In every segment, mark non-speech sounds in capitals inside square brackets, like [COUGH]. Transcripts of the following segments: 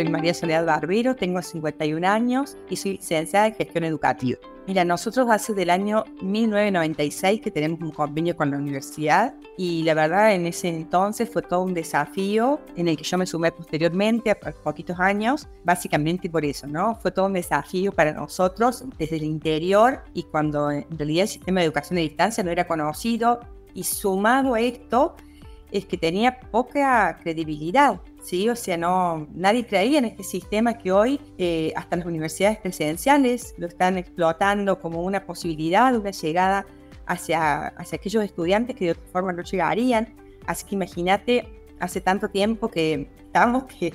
soy María Soledad Barbero, tengo 51 años y soy licenciada en gestión educativa. Mira, nosotros hace del año 1996 que tenemos un convenio con la universidad y la verdad en ese entonces fue todo un desafío en el que yo me sumé posteriormente a poquitos años, básicamente por eso, ¿no? Fue todo un desafío para nosotros desde el interior y cuando en realidad el sistema de educación a distancia no era conocido y sumado a esto es que tenía poca credibilidad ¿sí? O sea, no, nadie creía en este sistema que hoy eh, hasta las universidades presidenciales lo están explotando como una posibilidad, una llegada hacia, hacia aquellos estudiantes que de otra forma no llegarían. Así que imagínate, hace tanto tiempo que estamos que,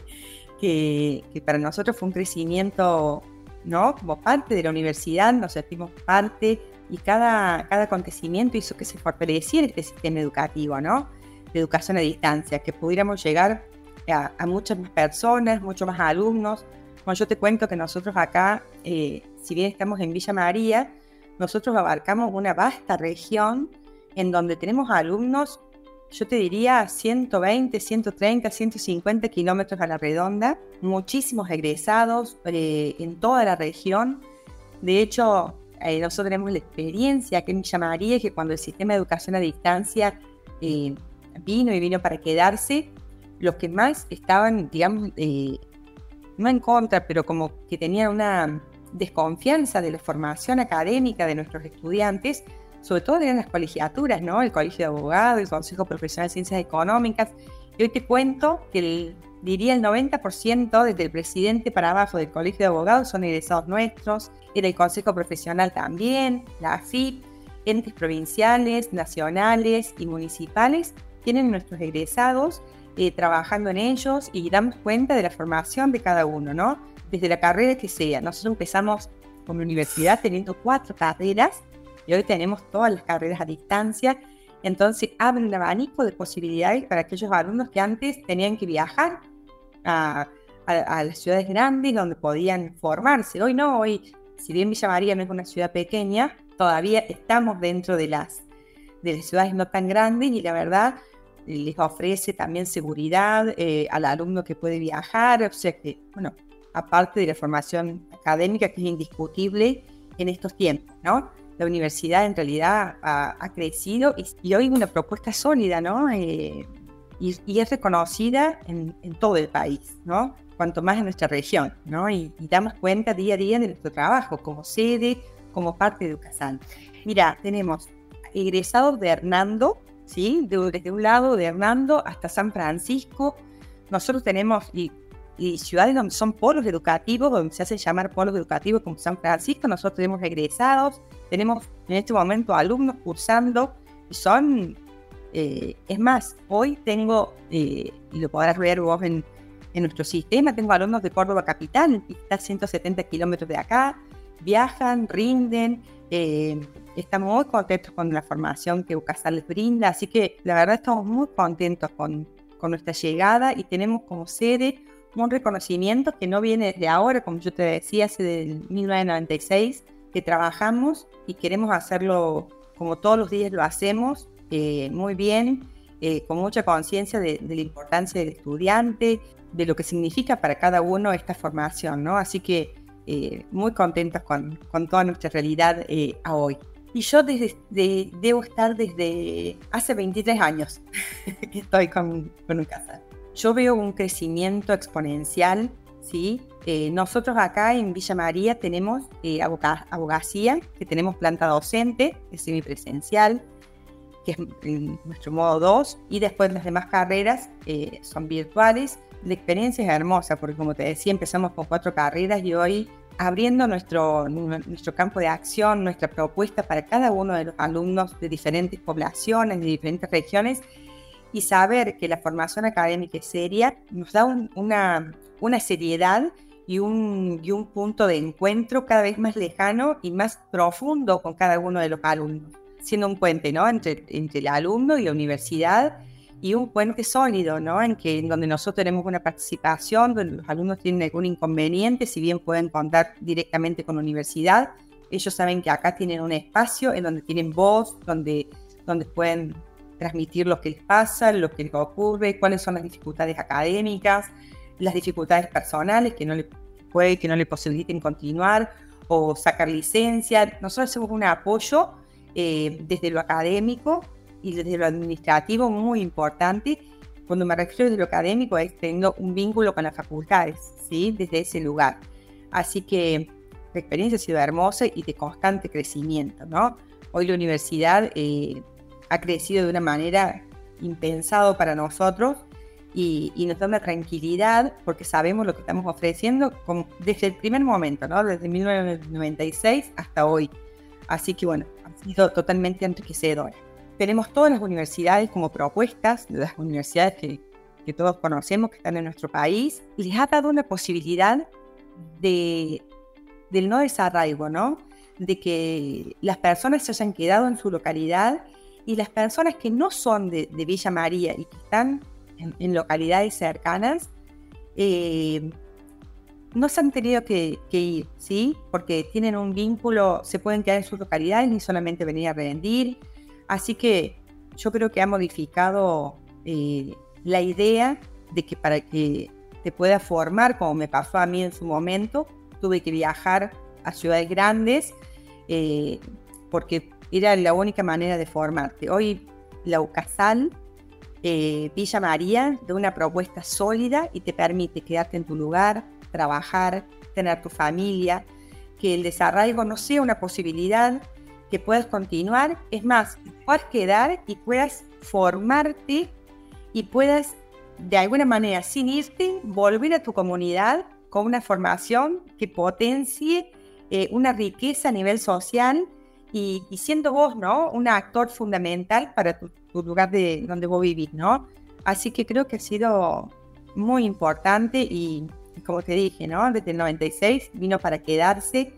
que, que, para nosotros fue un crecimiento, ¿no? Como parte de la universidad, nos sentimos parte y cada, cada acontecimiento hizo que se fortaleciera este sistema educativo, ¿no? De educación a distancia, que pudiéramos llegar a, muchas más personas, muchos más alumnos. Cuando yo te cuento que nosotros acá, eh, si bien estamos en Villa María, nosotros abarcamos una vasta región en donde tenemos alumnos, yo te diría 120, 130, 150 kilómetros a la redonda, muchísimos egresados eh, en toda la región. De hecho, eh, nosotros tenemos la experiencia que en Villa María, que cuando el sistema de educación a distancia vino y vino para quedarse, los que más estaban, digamos, eh, no en contra, pero como que tenían una desconfianza de la formación académica de nuestros estudiantes, sobre todo eran las colegiaturas, ¿no? El Colegio de Abogados, el Consejo Profesional de Ciencias Económicas. Y hoy te cuento que el, diría el 90% desde el presidente para abajo del Colegio de Abogados son egresados nuestros, era el Consejo Profesional también, la AFIP, entes provinciales, nacionales y municipales tienen nuestros egresados eh, trabajando en ellos y damos cuenta de la formación de cada uno, ¿no? Desde la carrera que sea. Nosotros empezamos como universidad teniendo cuatro carreras y hoy tenemos todas las carreras a distancia. Entonces abre un abanico de posibilidades para aquellos alumnos que antes tenían que viajar a, a, las ciudades grandes donde podían formarse. Hoy no, hoy, si bien Villa María no es una ciudad pequeña, todavía estamos dentro de las, de las ciudades no tan grandes y la verdad les ofrece también seguridad eh, al alumno que puede viajar, o sea que, bueno, aparte de la formación académica que es indiscutible en estos tiempos, ¿no? La universidad en realidad ha, crecido y, hoy una propuesta sólida, ¿no? Eh, y, es reconocida en, todo el país, ¿no? Cuanto más en nuestra región, ¿no? Y, damos cuenta día a día de nuestro trabajo como sede, como parte de Educasan. Mira, tenemos egresados de Hernando, ¿sí? desde un lado de Hernando hasta San Francisco. Nosotros tenemos y, ciudades donde son polos educativos, donde se hacen llamar polos educativos como San Francisco. Nosotros tenemos egresados, tenemos en este momento alumnos cursando y son, eh, es más, hoy tengo, eh, y lo podrás ver vos en, en nuestro sistema, tengo alumnos de Córdoba Capital, está a 170 kilómetros de acá, viajan, rinden, eh, estamos muy contentos con la formación que UCASAL les brinda, así que la verdad estamos muy contentos con, con nuestra llegada y tenemos como sede un reconocimiento que no viene de ahora, como yo te decía, hace del 1996 que trabajamos y queremos hacerlo como todos los días lo hacemos, eh, muy bien, eh, con mucha conciencia de, de, la importancia del estudiante, de lo que significa para cada uno esta formación, ¿no? Así que eh, muy contentos con, con, toda nuestra realidad eh, a hoy. Y yo desde, debo estar desde hace 23 años [LAUGHS] que estoy con, con un casa. Yo veo un crecimiento exponencial, ¿sí? Eh, nosotros acá en Villa María tenemos abogacía, que tenemos planta docente, que es semipresencial, que es nuestro modo 2, y después las demás carreras son virtuales. La experiencia es hermosa, porque como te decía, empezamos con cuatro carreras y hoy abriendo nuestro, nuestro campo de acción, nuestra propuesta para cada uno de los alumnos de diferentes poblaciones, de diferentes regiones, y saber que la formación académica es seria, nos da una, una seriedad y un, y un punto de encuentro cada vez más lejano y más profundo con cada uno de los alumnos, siendo un puente ¿no? entre, entre el alumno y la universidad y un puente sólido, ¿no? En que en donde nosotros tenemos una participación, donde los alumnos tienen algún inconveniente, si bien pueden contar directamente con la universidad, ellos saben que acá tienen un espacio en donde tienen voz, donde, donde pueden transmitir lo que les pasa, lo que les ocurre, cuáles son las dificultades académicas. las dificultades personales que no le puede que no le posibiliten continuar o sacar licencia. Nosotros hacemos un apoyo eh, desde lo académico y desde lo administrativo muy importante. Cuando me refiero desde lo académico es teniendo un vínculo con las facultades, ¿sí? desde ese lugar. Así que la experiencia ha sido hermosa y de constante crecimiento. ¿no? Hoy la universidad eh, ha crecido de una manera impensado para nosotros y, nos da una tranquilidad porque sabemos lo que estamos ofreciendo desde el primer momento, ¿no? desde 1996 hasta hoy. Así que bueno, sido totalmente enriquecedor. Tenemos todas las universidades como propuestas, las universidades que, que todos conocemos que están en nuestro país, les ha dado una posibilidad de, del no desarraigo, ¿no? De que las personas se hayan quedado en su localidad y las personas que no son de, Villa María y que están en, localidades cercanas, eh, no se han tenido que, ir, ¿sí? Porque tienen un vínculo, se pueden quedar en sus localidades ni solamente venir a rendir. Así que yo creo que ha modificado eh, la idea de que para que te pueda formar, como me pasó a mí en su momento, tuve que viajar a ciudades grandes, eh, porque era la única manera de formarte. Hoy la UCASAL, eh, Villa María, da una propuesta sólida y te permite quedarte en tu lugar, trabajar, tener tu familia, que el desarraigo no sea una posibilidad, que puedas continuar, es más, puedas quedar y puedas formarte y puedas de alguna manera, sin irte, volver a tu comunidad con una formación que potencie eh, una riqueza a nivel social y, siendo vos, ¿no? Un actor fundamental para tu, lugar de donde vos vivís, ¿no? Así que creo que ha sido muy importante y, como te dije, ¿no? Desde el 96 vino para quedarse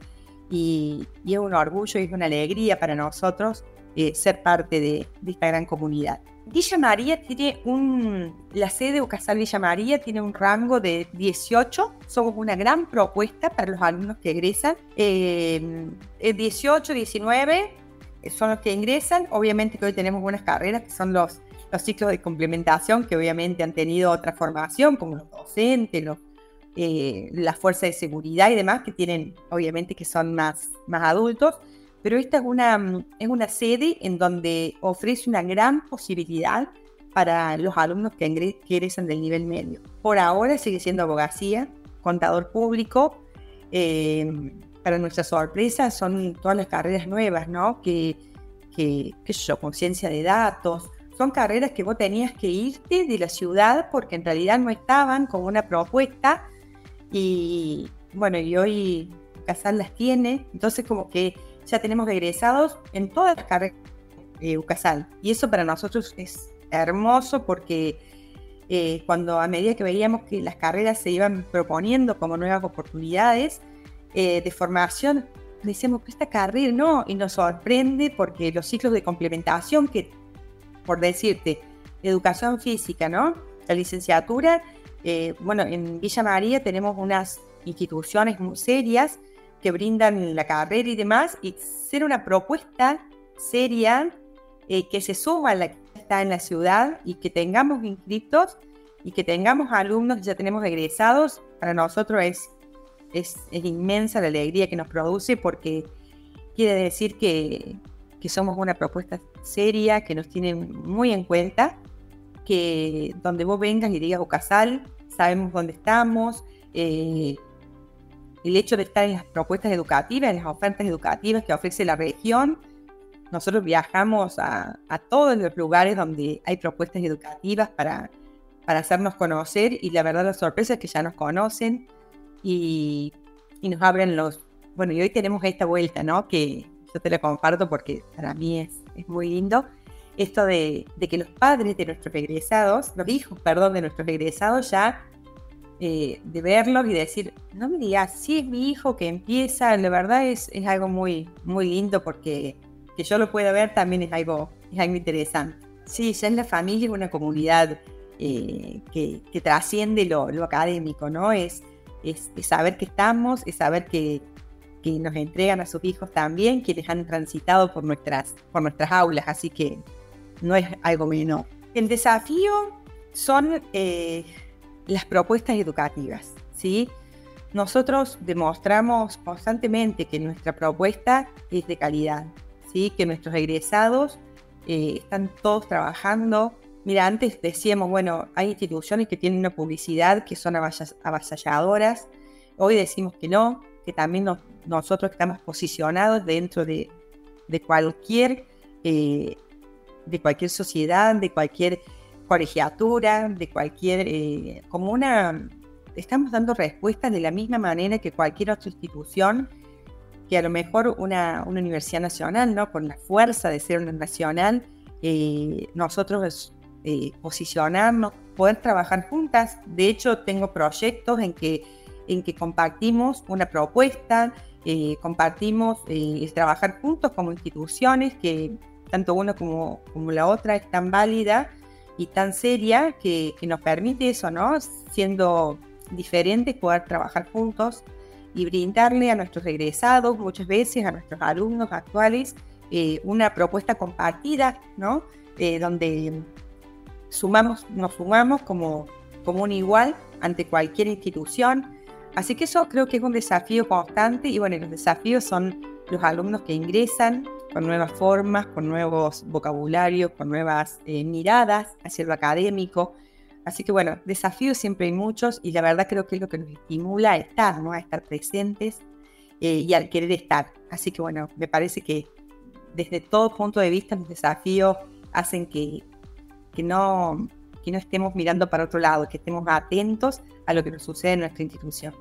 y, es un orgullo y es una alegría para nosotros eh, ser parte de, esta gran comunidad. Villa María tiene un, la sede Ucasal Villa María tiene un rango de 18, somos una gran propuesta para los alumnos que egresan. Eh, 18, 19 eh, son los que ingresan, obviamente que hoy tenemos buenas carreras que son los, los ciclos de complementación que obviamente han tenido otra formación como los docentes, los, eh, las fuerzas de seguridad y demás que tienen obviamente que son más, más adultos pero esta es una, mm, es una sede en donde ofrece una gran posibilidad para los alumnos que ingresan del nivel medio. Por ahora sigue siendo abogacía, contador público. Eh, para nuestra sorpresa son todas las carreras nuevas, ¿no? Que, que, que yo, conciencia de datos. Son carreras que vos tenías que irte de la ciudad porque en realidad no estaban como una propuesta y bueno, y hoy Casal las tiene. Entonces como que ya tenemos egresados en todas las carreras de UCASAL. Y eso para nosotros es hermoso porque eh, cuando a medida que veíamos que las carreras se iban proponiendo como nuevas oportunidades eh, de formación, decíamos que esta carrera no, y nos sorprende porque los ciclos de complementación que, por decirte, educación física, ¿no? La licenciatura, eh, bueno, en Villa María tenemos unas instituciones muy serias que brindan la carrera y demás, y ser una propuesta seria eh, que se suma a la que está en la ciudad y que tengamos inscritos y que tengamos alumnos que ya tenemos egresados, para nosotros es, es, inmensa la alegría que nos produce porque quiere decir que, que, somos una propuesta seria, que nos tienen muy en cuenta, que donde vos vengas y digas Ocasal, sabemos dónde estamos, eh, el hecho de estar en las propuestas educativas, en las ofertas educativas que ofrece la región. Nosotros viajamos a, todos los lugares donde hay propuestas educativas para, para hacernos conocer y la verdad la sorpresa es que ya nos conocen y, nos abren los... Bueno, y hoy tenemos esta vuelta, ¿no? Que yo te la comparto porque para mí es, es muy lindo. Esto de, de que los padres de nuestros egresados, los hijos, perdón, de nuestros egresados ya eh, de verlos y decir, no me digas, si es mi hijo que empieza, la verdad es, es algo muy, muy lindo porque que yo lo pueda ver también es algo, es algo interesante. Sí, ya en la familia es una comunidad eh, que, que, trasciende lo, lo, académico, ¿no? Es, es, saber que estamos, es saber que, que, nos entregan a sus hijos también, que les han transitado por nuestras, por nuestras aulas, así que no es algo menor. El desafío son... Eh, las propuestas educativas, ¿sí? Nosotros demostramos constantemente que nuestra propuesta es de calidad, ¿sí? Que nuestros egresados eh, están todos trabajando. Mira, antes decíamos, bueno, hay instituciones que tienen una publicidad que son avasalladoras. Hoy decimos que no, que también nosotros estamos posicionados dentro de, cualquier, eh, de cualquier sociedad, de cualquier colegiatura, de cualquier, eh, como una, estamos dando respuestas de la misma manera que cualquier otra institución, que a lo mejor una, universidad nacional, ¿no? Con la fuerza de ser una nacional, eh, nosotros eh, posicionarnos, poder trabajar juntas. De hecho, tengo proyectos en que, en que compartimos una propuesta, compartimos el trabajar juntos como instituciones, que tanto una como, como la otra es tan válida y tan seria que, nos permite eso, ¿no? Siendo diferentes, poder trabajar juntos y brindarle a nuestros egresados, muchas veces a nuestros alumnos actuales, eh, una propuesta compartida, ¿no? Eh, donde sumamos, nos sumamos como, como un igual ante cualquier institución. Así que eso creo que es un desafío constante y bueno, los desafíos son los alumnos que ingresan, con nuevas formas, con nuevos vocabularios, con nuevas eh, miradas hacia lo académico. Así que bueno, desafíos siempre hay muchos y la verdad creo que es lo que nos estimula a estar, ¿no? A estar presentes eh, y al querer estar. Así que bueno, me parece que desde todo punto de vista los desafíos hacen que, que, no, que no estemos mirando para otro lado, que estemos atentos a lo que nos sucede en nuestra institución.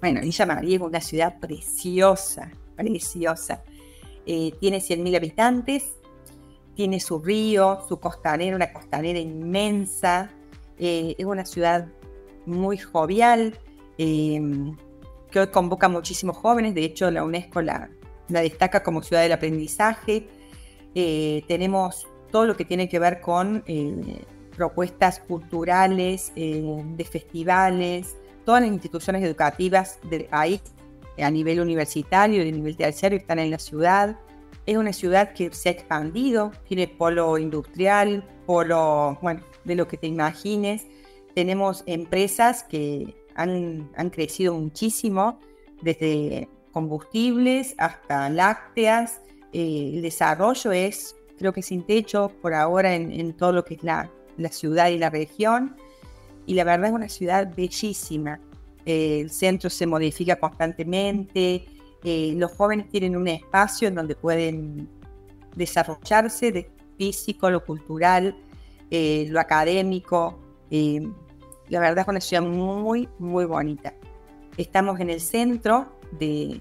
Bueno, Villa María es una ciudad preciosa, preciosa. Eh, tiene 100.000 habitantes, tiene su río, su costanera, una costanera inmensa, eh, es una ciudad muy jovial, eh, que hoy convoca muchísimos jóvenes, de hecho la UNESCO la, destaca como ciudad del aprendizaje, tenemos todo lo que tiene que ver con propuestas culturales, de festivales, todas las instituciones educativas del país a nivel universitario y a nivel terciario están en la ciudad. Es una ciudad que se ha expandido, tiene polo industrial, polo, bueno, de lo que te imagines. Tenemos empresas que han, han crecido muchísimo, desde combustibles hasta lácteas. Eh, el desarrollo es, creo que sin techo por ahora en, en todo lo que es la, la ciudad y la región. Y la verdad es una ciudad bellísima el centro se modifica constantemente, eh, los jóvenes tienen un espacio en donde pueden desarrollarse de físico, lo cultural, eh, lo académico. Eh, la verdad es una ciudad muy, muy bonita. Estamos en el centro de,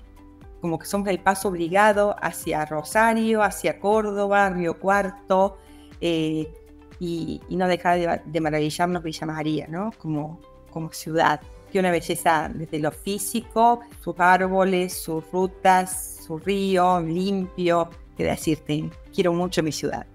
como que somos el paso obligado hacia Rosario, hacia Córdoba, Río Cuarto, y, no deja de, de, maravillarnos Villa María, ¿no? Como, como ciudad una belleza desde lo físico, sus árboles, sus rutas, su río limpio, que decirte, quiero mucho mi ciudad.